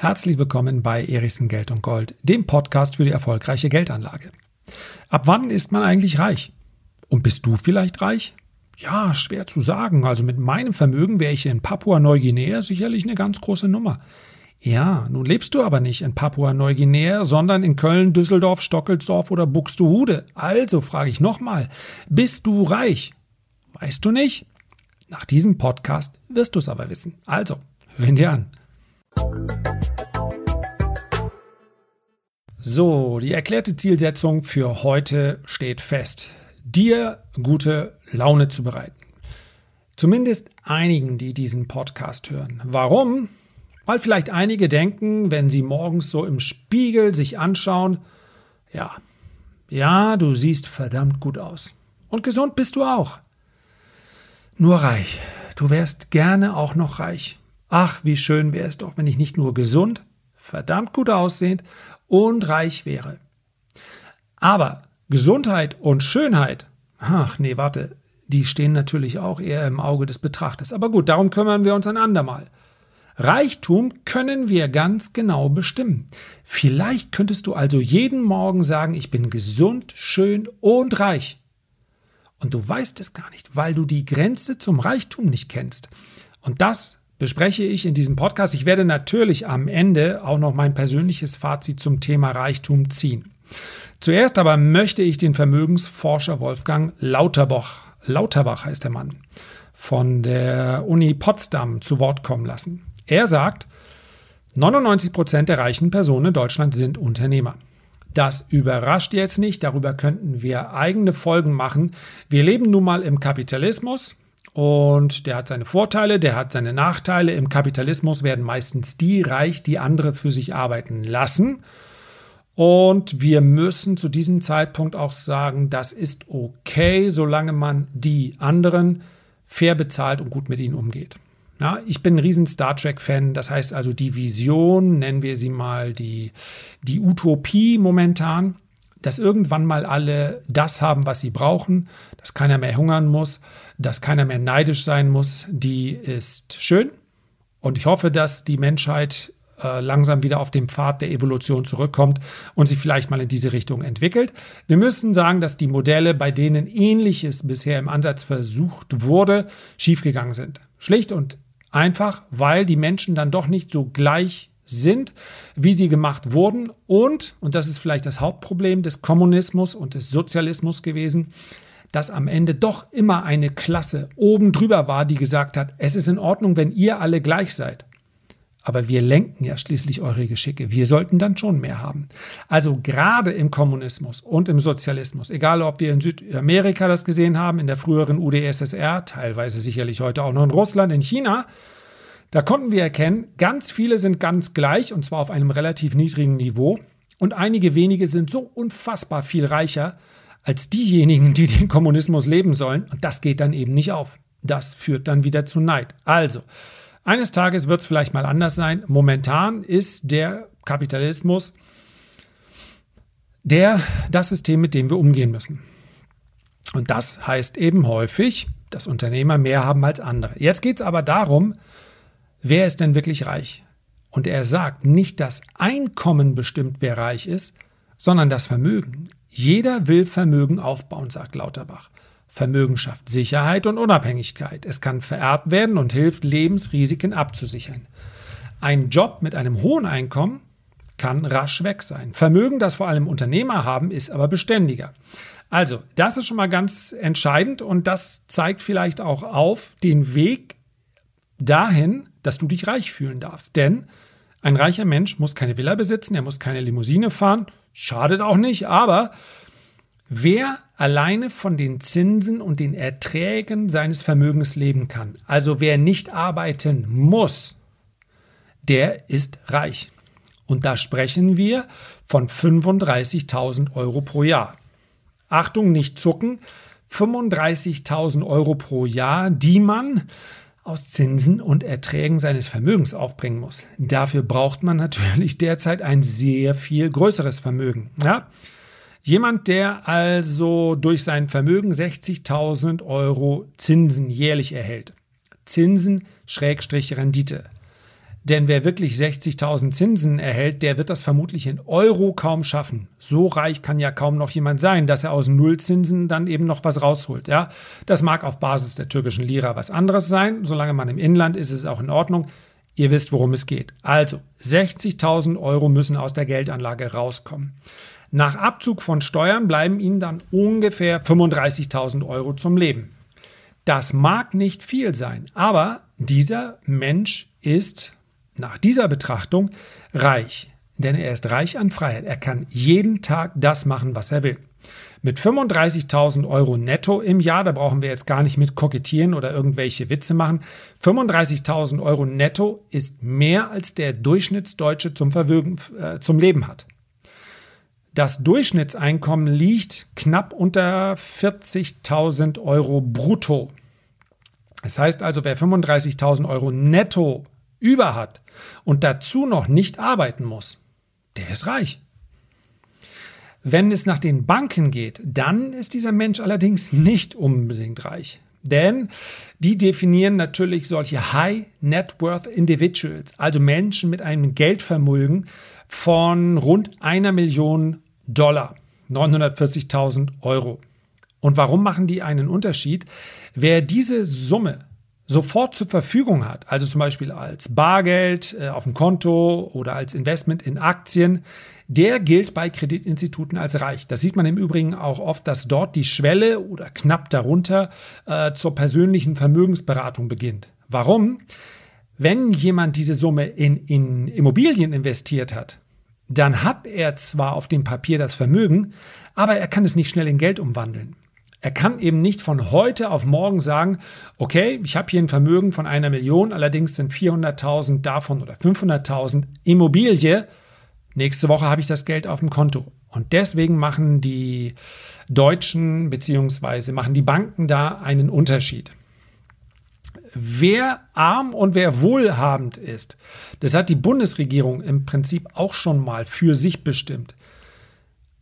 Herzlich willkommen bei Erichsen Geld und Gold, dem Podcast für die erfolgreiche Geldanlage. Ab wann ist man eigentlich reich? Und bist du vielleicht reich? Ja, schwer zu sagen. Also mit meinem Vermögen wäre ich in Papua-Neuguinea sicherlich eine ganz große Nummer. Ja, nun lebst du aber nicht in Papua-Neuguinea, sondern in Köln, Düsseldorf, Stockelsdorf oder Buxtehude. Also frage ich nochmal, bist du reich? Weißt du nicht? Nach diesem Podcast wirst du es aber wissen. Also, hör ihn dir an. So, die erklärte Zielsetzung für heute steht fest. Dir gute Laune zu bereiten. Zumindest einigen, die diesen Podcast hören. Warum? Weil vielleicht einige denken, wenn sie morgens so im Spiegel sich anschauen, ja, ja, du siehst verdammt gut aus. Und gesund bist du auch. Nur reich. Du wärst gerne auch noch reich. Ach, wie schön wäre es doch, wenn ich nicht nur gesund, verdammt gut aussehend und reich wäre. Aber Gesundheit und Schönheit, ach nee, warte, die stehen natürlich auch eher im Auge des Betrachters. Aber gut, darum kümmern wir uns ein andermal. Reichtum können wir ganz genau bestimmen. Vielleicht könntest du also jeden Morgen sagen, ich bin gesund, schön und reich. Und du weißt es gar nicht, weil du die Grenze zum Reichtum nicht kennst. Und das bespreche ich in diesem Podcast. Ich werde natürlich am Ende auch noch mein persönliches Fazit zum Thema Reichtum ziehen. Zuerst aber möchte ich den Vermögensforscher Wolfgang Lauterbach, Lauterbach heißt der Mann, von der Uni Potsdam zu Wort kommen lassen. Er sagt, 99 Prozent der reichen Personen in Deutschland sind Unternehmer. Das überrascht jetzt nicht, darüber könnten wir eigene Folgen machen. Wir leben nun mal im Kapitalismus und der hat seine Vorteile, der hat seine Nachteile. Im Kapitalismus werden meistens die reich, die andere für sich arbeiten lassen. Und wir müssen zu diesem Zeitpunkt auch sagen, das ist okay, solange man die anderen fair bezahlt und gut mit ihnen umgeht. Ja, ich bin ein riesen Star Trek-Fan. Das heißt also, die Vision, nennen wir sie mal die, die Utopie momentan, dass irgendwann mal alle das haben, was sie brauchen, dass keiner mehr hungern muss, dass keiner mehr neidisch sein muss, die ist schön. Und ich hoffe, dass die Menschheit äh, langsam wieder auf den Pfad der Evolution zurückkommt und sich vielleicht mal in diese Richtung entwickelt. Wir müssen sagen, dass die Modelle, bei denen ähnliches bisher im Ansatz versucht wurde, schiefgegangen sind. Schlicht und Einfach, weil die Menschen dann doch nicht so gleich sind, wie sie gemacht wurden. Und, und das ist vielleicht das Hauptproblem des Kommunismus und des Sozialismus gewesen, dass am Ende doch immer eine Klasse oben drüber war, die gesagt hat, es ist in Ordnung, wenn ihr alle gleich seid. Aber wir lenken ja schließlich eure Geschicke. Wir sollten dann schon mehr haben. Also gerade im Kommunismus und im Sozialismus, egal ob wir in Südamerika das gesehen haben, in der früheren UdSSR, teilweise sicherlich heute auch noch in Russland, in China, da konnten wir erkennen, ganz viele sind ganz gleich und zwar auf einem relativ niedrigen Niveau und einige wenige sind so unfassbar viel reicher als diejenigen, die den Kommunismus leben sollen und das geht dann eben nicht auf. Das führt dann wieder zu Neid. Also, eines Tages wird es vielleicht mal anders sein. Momentan ist der Kapitalismus der, das System, mit dem wir umgehen müssen. Und das heißt eben häufig, dass Unternehmer mehr haben als andere. Jetzt geht es aber darum, wer ist denn wirklich reich? Und er sagt, nicht das Einkommen bestimmt, wer reich ist, sondern das Vermögen. Jeder will Vermögen aufbauen, sagt Lauterbach. Vermögen schafft Sicherheit und Unabhängigkeit. Es kann vererbt werden und hilft, Lebensrisiken abzusichern. Ein Job mit einem hohen Einkommen kann rasch weg sein. Vermögen, das vor allem Unternehmer haben, ist aber beständiger. Also, das ist schon mal ganz entscheidend und das zeigt vielleicht auch auf den Weg dahin, dass du dich reich fühlen darfst. Denn ein reicher Mensch muss keine Villa besitzen, er muss keine Limousine fahren, schadet auch nicht, aber Wer alleine von den Zinsen und den Erträgen seines Vermögens leben kann, also wer nicht arbeiten muss, der ist reich. Und da sprechen wir von 35.000 Euro pro Jahr. Achtung, nicht zucken, 35.000 Euro pro Jahr, die man aus Zinsen und Erträgen seines Vermögens aufbringen muss. Dafür braucht man natürlich derzeit ein sehr viel größeres Vermögen. Ja? Jemand, der also durch sein Vermögen 60.000 Euro Zinsen jährlich erhält. Zinsen Schrägstrich Rendite. Denn wer wirklich 60.000 Zinsen erhält, der wird das vermutlich in Euro kaum schaffen. So reich kann ja kaum noch jemand sein, dass er aus Nullzinsen dann eben noch was rausholt. Ja, das mag auf Basis der türkischen Lira was anderes sein. Solange man im Inland ist, ist es auch in Ordnung. Ihr wisst, worum es geht. Also 60.000 Euro müssen aus der Geldanlage rauskommen. Nach Abzug von Steuern bleiben Ihnen dann ungefähr 35.000 Euro zum Leben. Das mag nicht viel sein, aber dieser Mensch ist nach dieser Betrachtung reich, denn er ist reich an Freiheit. Er kann jeden Tag das machen, was er will. Mit 35.000 Euro netto im Jahr, da brauchen wir jetzt gar nicht mit kokettieren oder irgendwelche Witze machen. 35.000 Euro netto ist mehr als der Durchschnittsdeutsche zum, Verwögen, äh, zum Leben hat. Das Durchschnittseinkommen liegt knapp unter 40.000 Euro brutto. Das heißt also, wer 35.000 Euro netto über hat und dazu noch nicht arbeiten muss, der ist reich. Wenn es nach den Banken geht, dann ist dieser Mensch allerdings nicht unbedingt reich. Denn die definieren natürlich solche High Net Worth Individuals, also Menschen mit einem Geldvermögen von rund einer Million Dollar, 940.000 Euro. Und warum machen die einen Unterschied? Wer diese Summe sofort zur Verfügung hat, also zum Beispiel als Bargeld äh, auf dem Konto oder als Investment in Aktien, der gilt bei Kreditinstituten als reich. Das sieht man im Übrigen auch oft, dass dort die Schwelle oder knapp darunter äh, zur persönlichen Vermögensberatung beginnt. Warum? Wenn jemand diese Summe in, in Immobilien investiert hat, dann hat er zwar auf dem Papier das Vermögen, aber er kann es nicht schnell in Geld umwandeln. Er kann eben nicht von heute auf morgen sagen, okay, ich habe hier ein Vermögen von einer Million, allerdings sind 400.000 davon oder 500.000 Immobilie. Nächste Woche habe ich das Geld auf dem Konto. Und deswegen machen die Deutschen bzw. machen die Banken da einen Unterschied. Wer arm und wer wohlhabend ist, das hat die Bundesregierung im Prinzip auch schon mal für sich bestimmt.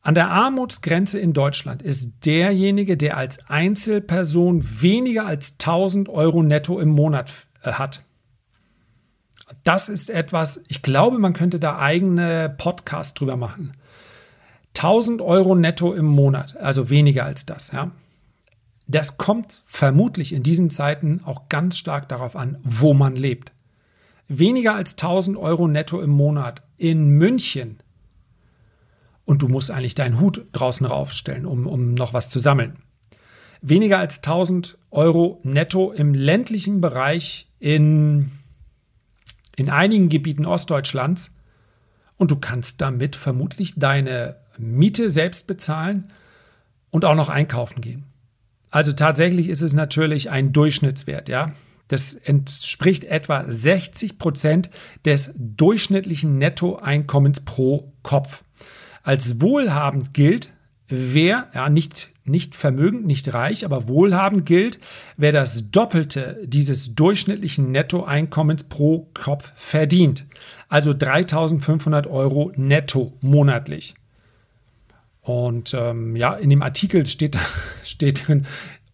An der Armutsgrenze in Deutschland ist derjenige, der als Einzelperson weniger als 1000 Euro netto im Monat äh, hat. Das ist etwas, ich glaube, man könnte da eigene Podcasts drüber machen. 1000 Euro netto im Monat, also weniger als das. Ja. Das kommt vermutlich in diesen Zeiten auch ganz stark darauf an, wo man lebt. Weniger als 1000 Euro netto im Monat in München und du musst eigentlich deinen Hut draußen raufstellen, um, um noch was zu sammeln. Weniger als 1000 Euro netto im ländlichen Bereich in, in einigen Gebieten Ostdeutschlands und du kannst damit vermutlich deine Miete selbst bezahlen und auch noch einkaufen gehen. Also tatsächlich ist es natürlich ein Durchschnittswert, ja. Das entspricht etwa 60 Prozent des durchschnittlichen Nettoeinkommens pro Kopf. Als wohlhabend gilt, wer, ja, nicht, nicht vermögend, nicht reich, aber wohlhabend gilt, wer das Doppelte dieses durchschnittlichen Nettoeinkommens pro Kopf verdient. Also 3500 Euro netto monatlich. Und ähm, ja, in dem Artikel steht, steht drin,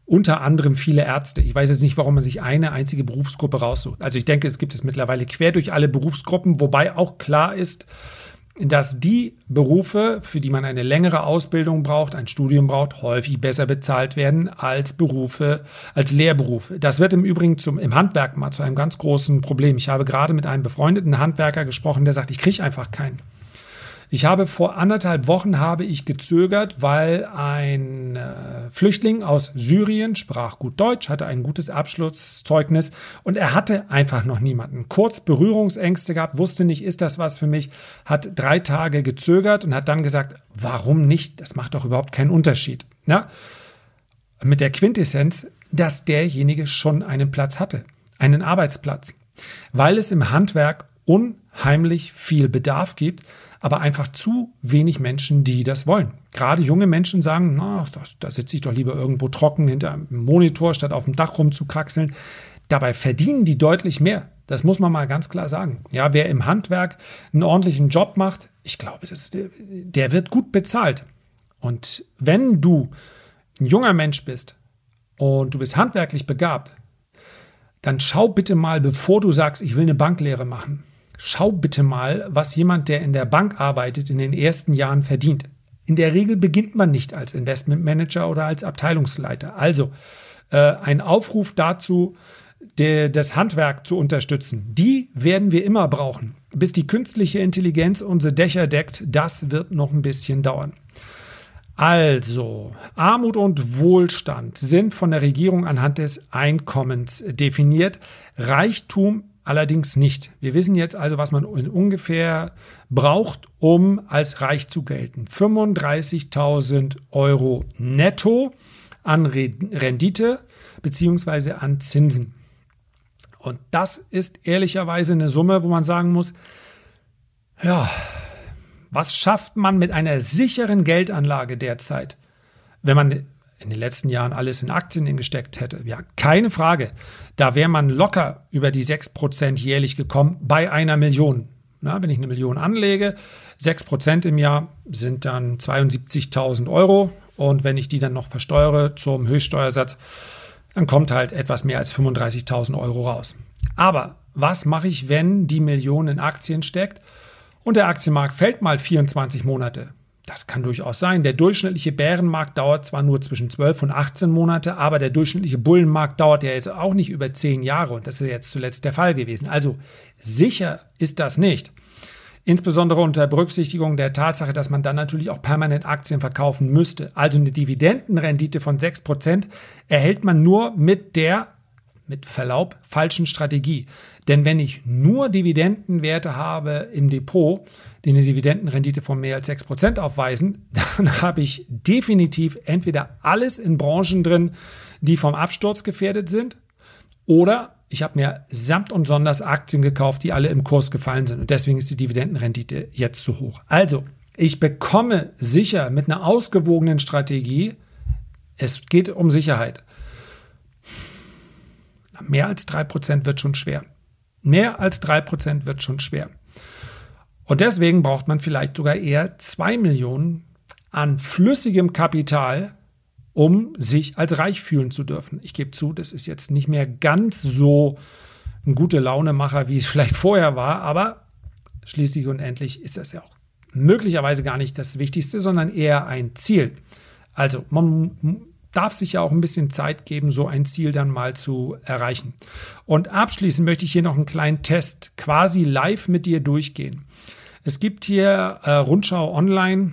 unter anderem viele Ärzte. Ich weiß jetzt nicht, warum man sich eine einzige Berufsgruppe raussucht. Also ich denke, es gibt es mittlerweile quer durch alle Berufsgruppen, wobei auch klar ist, dass die Berufe, für die man eine längere Ausbildung braucht, ein Studium braucht, häufig besser bezahlt werden als Berufe, als Lehrberufe. Das wird im Übrigen zum, im Handwerk mal zu einem ganz großen Problem. Ich habe gerade mit einem befreundeten Handwerker gesprochen, der sagt, ich kriege einfach keinen. Ich habe vor anderthalb Wochen habe ich gezögert, weil ein äh, Flüchtling aus Syrien sprach gut Deutsch, hatte ein gutes Abschlusszeugnis und er hatte einfach noch niemanden. Kurz Berührungsängste gehabt, wusste nicht, ist das was für mich, hat drei Tage gezögert und hat dann gesagt, warum nicht? Das macht doch überhaupt keinen Unterschied. Ja? Mit der Quintessenz, dass derjenige schon einen Platz hatte, einen Arbeitsplatz, weil es im Handwerk unheimlich viel Bedarf gibt aber einfach zu wenig Menschen, die das wollen. Gerade junge Menschen sagen, na, da sitze ich doch lieber irgendwo trocken hinter einem Monitor, statt auf dem Dach rumzukraxeln. Dabei verdienen die deutlich mehr. Das muss man mal ganz klar sagen. Ja, wer im Handwerk einen ordentlichen Job macht, ich glaube, das, der wird gut bezahlt. Und wenn du ein junger Mensch bist und du bist handwerklich begabt, dann schau bitte mal, bevor du sagst, ich will eine Banklehre machen Schau bitte mal, was jemand, der in der Bank arbeitet, in den ersten Jahren verdient. In der Regel beginnt man nicht als Investmentmanager oder als Abteilungsleiter. Also äh, ein Aufruf dazu, de, das Handwerk zu unterstützen. Die werden wir immer brauchen. Bis die künstliche Intelligenz unsere Dächer deckt, das wird noch ein bisschen dauern. Also, Armut und Wohlstand sind von der Regierung anhand des Einkommens definiert, Reichtum allerdings nicht. Wir wissen jetzt also, was man ungefähr braucht, um als reich zu gelten. 35.000 Euro netto an Rendite beziehungsweise an Zinsen. Und das ist ehrlicherweise eine Summe, wo man sagen muss, ja, was schafft man mit einer sicheren Geldanlage derzeit, wenn man in den letzten Jahren alles in Aktien gesteckt hätte? Ja, keine Frage. Da wäre man locker über die 6% jährlich gekommen bei einer Million. Na, wenn ich eine Million anlege, 6% im Jahr sind dann 72.000 Euro. Und wenn ich die dann noch versteuere zum Höchststeuersatz, dann kommt halt etwas mehr als 35.000 Euro raus. Aber was mache ich, wenn die Million in Aktien steckt und der Aktienmarkt fällt mal 24 Monate? Das kann durchaus sein. Der durchschnittliche Bärenmarkt dauert zwar nur zwischen 12 und 18 Monate, aber der durchschnittliche Bullenmarkt dauert ja jetzt auch nicht über 10 Jahre und das ist jetzt zuletzt der Fall gewesen. Also sicher ist das nicht. Insbesondere unter Berücksichtigung der Tatsache, dass man dann natürlich auch permanent Aktien verkaufen müsste. Also eine Dividendenrendite von 6% erhält man nur mit der, mit Verlaub, falschen Strategie. Denn wenn ich nur Dividendenwerte habe im Depot, die eine Dividendenrendite von mehr als 6% aufweisen, dann habe ich definitiv entweder alles in Branchen drin, die vom Absturz gefährdet sind, oder ich habe mir samt und sonders Aktien gekauft, die alle im Kurs gefallen sind. Und deswegen ist die Dividendenrendite jetzt zu hoch. Also, ich bekomme sicher mit einer ausgewogenen Strategie, es geht um Sicherheit. Mehr als 3% wird schon schwer. Mehr als 3% wird schon schwer. Und deswegen braucht man vielleicht sogar eher 2 Millionen an flüssigem Kapital, um sich als reich fühlen zu dürfen. Ich gebe zu, das ist jetzt nicht mehr ganz so ein gute Launemacher, wie es vielleicht vorher war, aber schließlich und endlich ist das ja auch möglicherweise gar nicht das Wichtigste, sondern eher ein Ziel. Also man darf sich ja auch ein bisschen Zeit geben, so ein Ziel dann mal zu erreichen. Und abschließend möchte ich hier noch einen kleinen Test quasi live mit dir durchgehen. Es gibt hier äh, Rundschau Online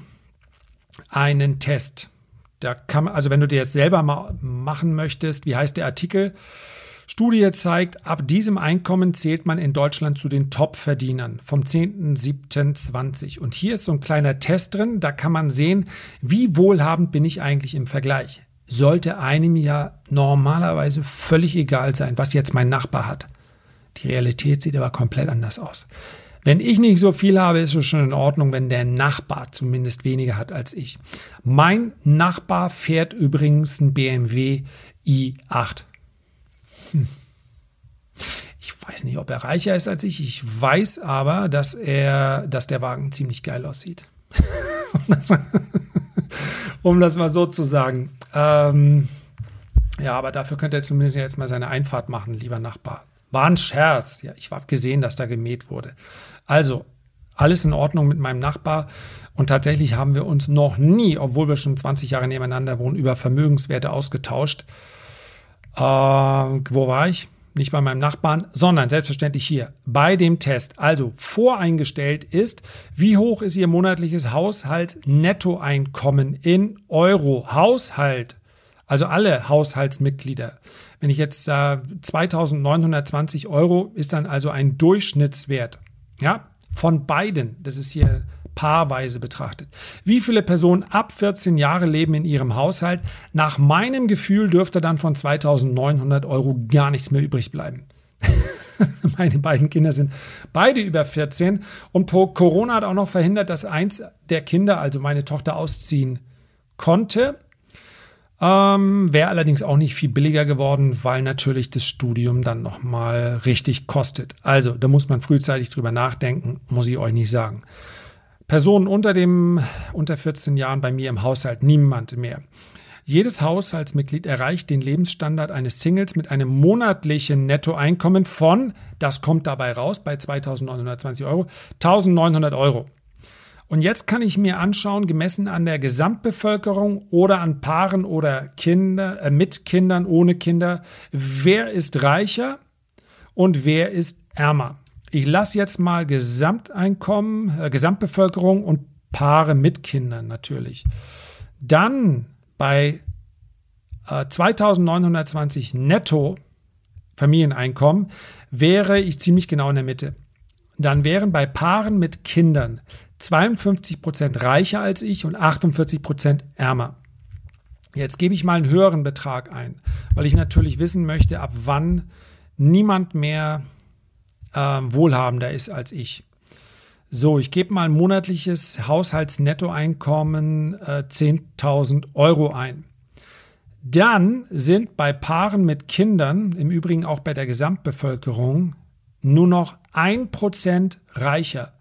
einen Test. Da kann man, also wenn du dir das selber mal machen möchtest, wie heißt der Artikel? Studie zeigt, ab diesem Einkommen zählt man in Deutschland zu den Top-Verdienern vom 10.07.20. Und hier ist so ein kleiner Test drin, da kann man sehen, wie wohlhabend bin ich eigentlich im Vergleich. Sollte einem ja normalerweise völlig egal sein, was jetzt mein Nachbar hat. Die Realität sieht aber komplett anders aus. Wenn ich nicht so viel habe, ist es schon in Ordnung, wenn der Nachbar zumindest weniger hat als ich. Mein Nachbar fährt übrigens ein BMW i8. Hm. Ich weiß nicht, ob er reicher ist als ich. Ich weiß aber, dass er, dass der Wagen ziemlich geil aussieht. um, das mal, so zu sagen. Ähm, ja, aber dafür könnte er zumindest jetzt mal seine Einfahrt machen, lieber Nachbar. War ein Scherz. Ja, ich habe gesehen, dass da gemäht wurde. Also, alles in Ordnung mit meinem Nachbar. Und tatsächlich haben wir uns noch nie, obwohl wir schon 20 Jahre nebeneinander wohnen, über Vermögenswerte ausgetauscht. Äh, wo war ich? Nicht bei meinem Nachbarn, sondern selbstverständlich hier bei dem Test. Also voreingestellt ist, wie hoch ist Ihr monatliches Haushalt-Nettoeinkommen in Euro? Haushalt, also alle Haushaltsmitglieder. Wenn ich jetzt äh, 2920 Euro ist dann also ein Durchschnittswert. Ja, von beiden. Das ist hier paarweise betrachtet. Wie viele Personen ab 14 Jahre leben in ihrem Haushalt? Nach meinem Gefühl dürfte dann von 2900 Euro gar nichts mehr übrig bleiben. Meine beiden Kinder sind beide über 14 und Corona hat auch noch verhindert, dass eins der Kinder, also meine Tochter, ausziehen konnte. Ähm, Wäre allerdings auch nicht viel billiger geworden, weil natürlich das Studium dann nochmal richtig kostet. Also, da muss man frühzeitig drüber nachdenken, muss ich euch nicht sagen. Personen unter dem, unter 14 Jahren bei mir im Haushalt, niemand mehr. Jedes Haushaltsmitglied erreicht den Lebensstandard eines Singles mit einem monatlichen Nettoeinkommen von, das kommt dabei raus bei 2.920 Euro, 1.900 Euro. Und jetzt kann ich mir anschauen, gemessen an der Gesamtbevölkerung oder an Paaren oder Kinder, äh, mit Kindern, ohne Kinder, wer ist reicher und wer ist ärmer. Ich lasse jetzt mal Gesamteinkommen, äh, Gesamtbevölkerung und Paare mit Kindern natürlich. Dann bei äh, 2920 netto Familieneinkommen wäre ich ziemlich genau in der Mitte. Dann wären bei Paaren mit Kindern 52 Prozent reicher als ich und 48 Prozent ärmer. Jetzt gebe ich mal einen höheren Betrag ein, weil ich natürlich wissen möchte, ab wann niemand mehr äh, wohlhabender ist als ich. So, ich gebe mal ein monatliches Haushaltsnettoeinkommen äh, 10.000 Euro ein. Dann sind bei Paaren mit Kindern, im Übrigen auch bei der Gesamtbevölkerung, nur noch ein Prozent reicher.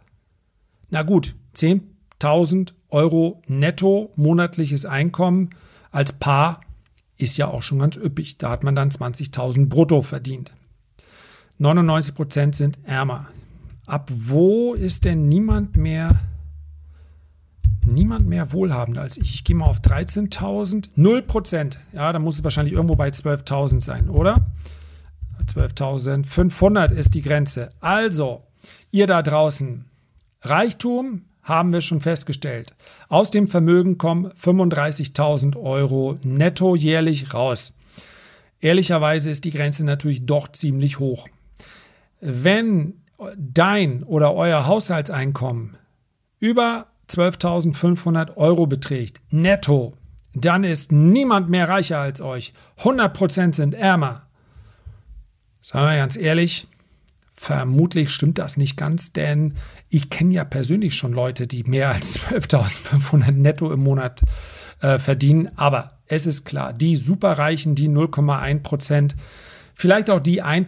Na gut, 10.000 Euro netto monatliches Einkommen als Paar ist ja auch schon ganz üppig. Da hat man dann 20.000 brutto verdient. 99 Prozent sind ärmer. Ab wo ist denn niemand mehr, niemand mehr wohlhabender als ich? Ich gehe mal auf 13.000. 0 Prozent. Ja, da muss es wahrscheinlich irgendwo bei 12.000 sein, oder? 12.500 ist die Grenze. Also, ihr da draußen, Reichtum haben wir schon festgestellt. Aus dem Vermögen kommen 35.000 Euro netto jährlich raus. Ehrlicherweise ist die Grenze natürlich doch ziemlich hoch. Wenn dein oder euer Haushaltseinkommen über 12.500 Euro beträgt, netto, dann ist niemand mehr reicher als euch. 100% sind ärmer. Sagen wir ganz ehrlich, vermutlich stimmt das nicht ganz, denn ich kenne ja persönlich schon Leute, die mehr als 12.500 netto im Monat äh, verdienen. Aber es ist klar, die Superreichen, die 0,1% vielleicht auch die 1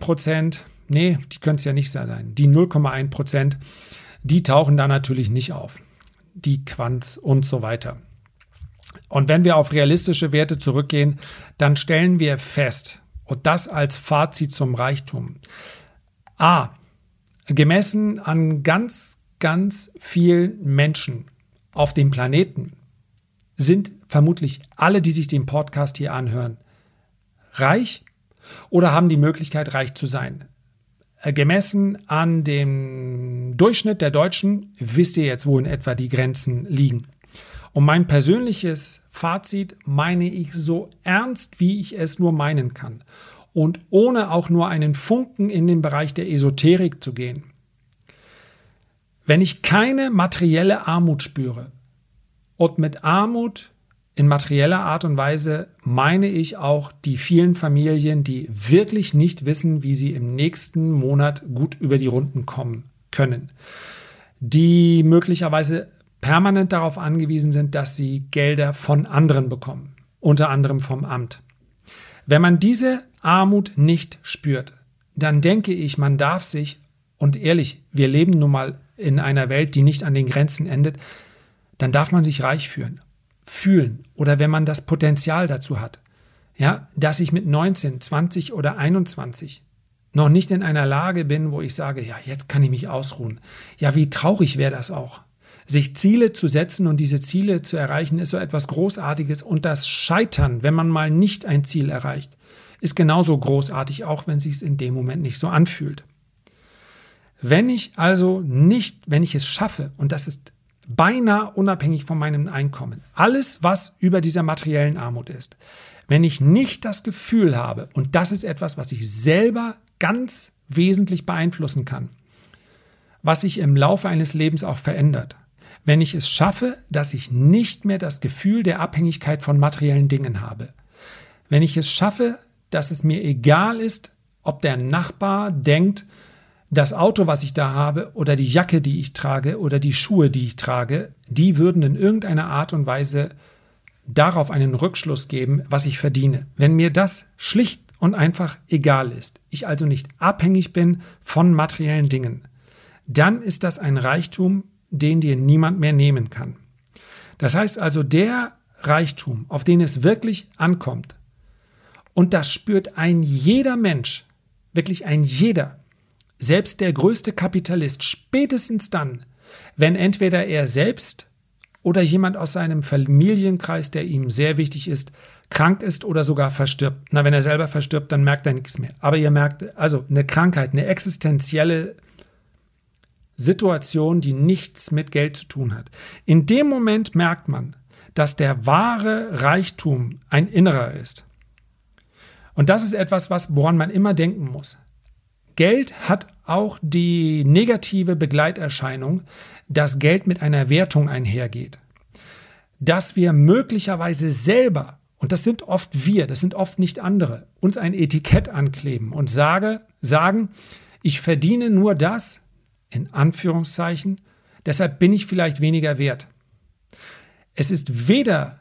nee, die können es ja nicht sein, die 0,1% die tauchen da natürlich nicht auf. Die Quants und so weiter. Und wenn wir auf realistische Werte zurückgehen, dann stellen wir fest, und das als Fazit zum Reichtum. A. Gemessen an ganz, ganz vielen Menschen auf dem Planeten sind vermutlich alle, die sich den Podcast hier anhören, reich oder haben die Möglichkeit, reich zu sein. Äh, gemessen an dem Durchschnitt der Deutschen wisst ihr jetzt, wo in etwa die Grenzen liegen. Und mein persönliches Fazit meine ich so ernst, wie ich es nur meinen kann. Und ohne auch nur einen Funken in den Bereich der Esoterik zu gehen. Wenn ich keine materielle Armut spüre, und mit Armut in materieller Art und Weise meine ich auch die vielen Familien, die wirklich nicht wissen, wie sie im nächsten Monat gut über die Runden kommen können, die möglicherweise permanent darauf angewiesen sind, dass sie Gelder von anderen bekommen, unter anderem vom Amt. Wenn man diese Armut nicht spürt, dann denke ich, man darf sich, und ehrlich, wir leben nun mal in einer Welt, die nicht an den Grenzen endet, dann darf man sich reich führen, fühlen oder wenn man das Potenzial dazu hat. Ja, dass ich mit 19, 20 oder 21 noch nicht in einer Lage bin, wo ich sage, ja, jetzt kann ich mich ausruhen. Ja, wie traurig wäre das auch. Sich Ziele zu setzen und diese Ziele zu erreichen, ist so etwas Großartiges. Und das Scheitern, wenn man mal nicht ein Ziel erreicht, ist genauso großartig, auch wenn sich es in dem Moment nicht so anfühlt. Wenn ich also nicht, wenn ich es schaffe, und das ist beinahe unabhängig von meinem Einkommen. Alles, was über dieser materiellen Armut ist. Wenn ich nicht das Gefühl habe, und das ist etwas, was ich selber ganz wesentlich beeinflussen kann, was sich im Laufe eines Lebens auch verändert. Wenn ich es schaffe, dass ich nicht mehr das Gefühl der Abhängigkeit von materiellen Dingen habe. Wenn ich es schaffe, dass es mir egal ist, ob der Nachbar denkt, das Auto, was ich da habe, oder die Jacke, die ich trage, oder die Schuhe, die ich trage, die würden in irgendeiner Art und Weise darauf einen Rückschluss geben, was ich verdiene. Wenn mir das schlicht und einfach egal ist, ich also nicht abhängig bin von materiellen Dingen, dann ist das ein Reichtum, den dir niemand mehr nehmen kann. Das heißt also, der Reichtum, auf den es wirklich ankommt, und das spürt ein jeder Mensch, wirklich ein jeder, selbst der größte Kapitalist, spätestens dann, wenn entweder er selbst oder jemand aus seinem Familienkreis, der ihm sehr wichtig ist, krank ist oder sogar verstirbt. Na, wenn er selber verstirbt, dann merkt er nichts mehr. Aber ihr merkt, also eine Krankheit, eine existenzielle Situation, die nichts mit Geld zu tun hat. In dem Moment merkt man, dass der wahre Reichtum ein innerer ist. Und das ist etwas, was, woran man immer denken muss. Geld hat auch die negative Begleiterscheinung, dass Geld mit einer Wertung einhergeht. Dass wir möglicherweise selber, und das sind oft wir, das sind oft nicht andere, uns ein Etikett ankleben und sage, sagen, ich verdiene nur das, in Anführungszeichen, deshalb bin ich vielleicht weniger wert. Es ist weder,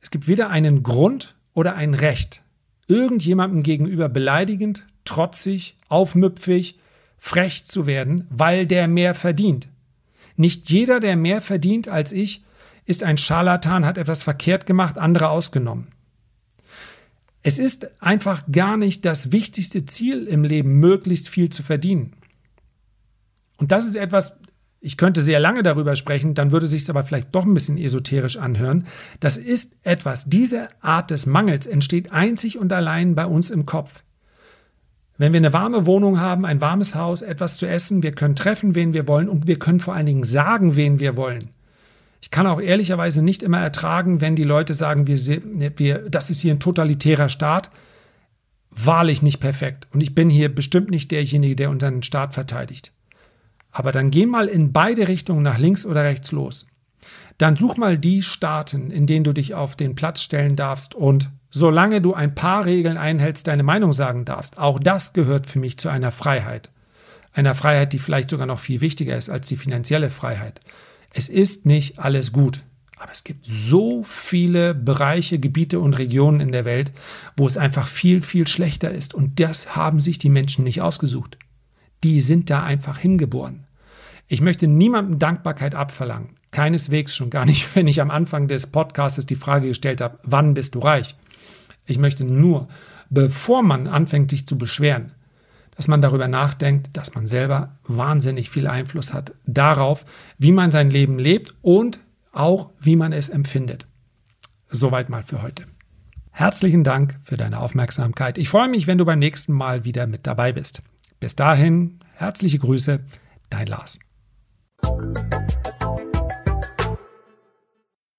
es gibt weder einen Grund oder ein Recht, irgendjemandem gegenüber beleidigend, trotzig, aufmüpfig, frech zu werden, weil der mehr verdient. Nicht jeder, der mehr verdient als ich, ist ein Scharlatan, hat etwas verkehrt gemacht, andere ausgenommen. Es ist einfach gar nicht das wichtigste Ziel im Leben, möglichst viel zu verdienen. Und das ist etwas, ich könnte sehr lange darüber sprechen, dann würde sich aber vielleicht doch ein bisschen esoterisch anhören. Das ist etwas, diese Art des Mangels entsteht einzig und allein bei uns im Kopf. Wenn wir eine warme Wohnung haben, ein warmes Haus, etwas zu essen, wir können treffen, wen wir wollen und wir können vor allen Dingen sagen, wen wir wollen. Ich kann auch ehrlicherweise nicht immer ertragen, wenn die Leute sagen, wir, wir, das ist hier ein totalitärer Staat. Wahrlich nicht perfekt. Und ich bin hier bestimmt nicht derjenige, der unseren Staat verteidigt. Aber dann geh mal in beide Richtungen nach links oder rechts los. Dann such mal die Staaten, in denen du dich auf den Platz stellen darfst und solange du ein paar Regeln einhältst, deine Meinung sagen darfst. Auch das gehört für mich zu einer Freiheit. Einer Freiheit, die vielleicht sogar noch viel wichtiger ist als die finanzielle Freiheit. Es ist nicht alles gut. Aber es gibt so viele Bereiche, Gebiete und Regionen in der Welt, wo es einfach viel, viel schlechter ist. Und das haben sich die Menschen nicht ausgesucht die sind da einfach hingeboren. Ich möchte niemandem Dankbarkeit abverlangen. Keineswegs schon gar nicht, wenn ich am Anfang des Podcasts die Frage gestellt habe, wann bist du reich? Ich möchte nur, bevor man anfängt, sich zu beschweren, dass man darüber nachdenkt, dass man selber wahnsinnig viel Einfluss hat darauf, wie man sein Leben lebt und auch, wie man es empfindet. Soweit mal für heute. Herzlichen Dank für deine Aufmerksamkeit. Ich freue mich, wenn du beim nächsten Mal wieder mit dabei bist. Bis dahin, herzliche Grüße, dein Lars.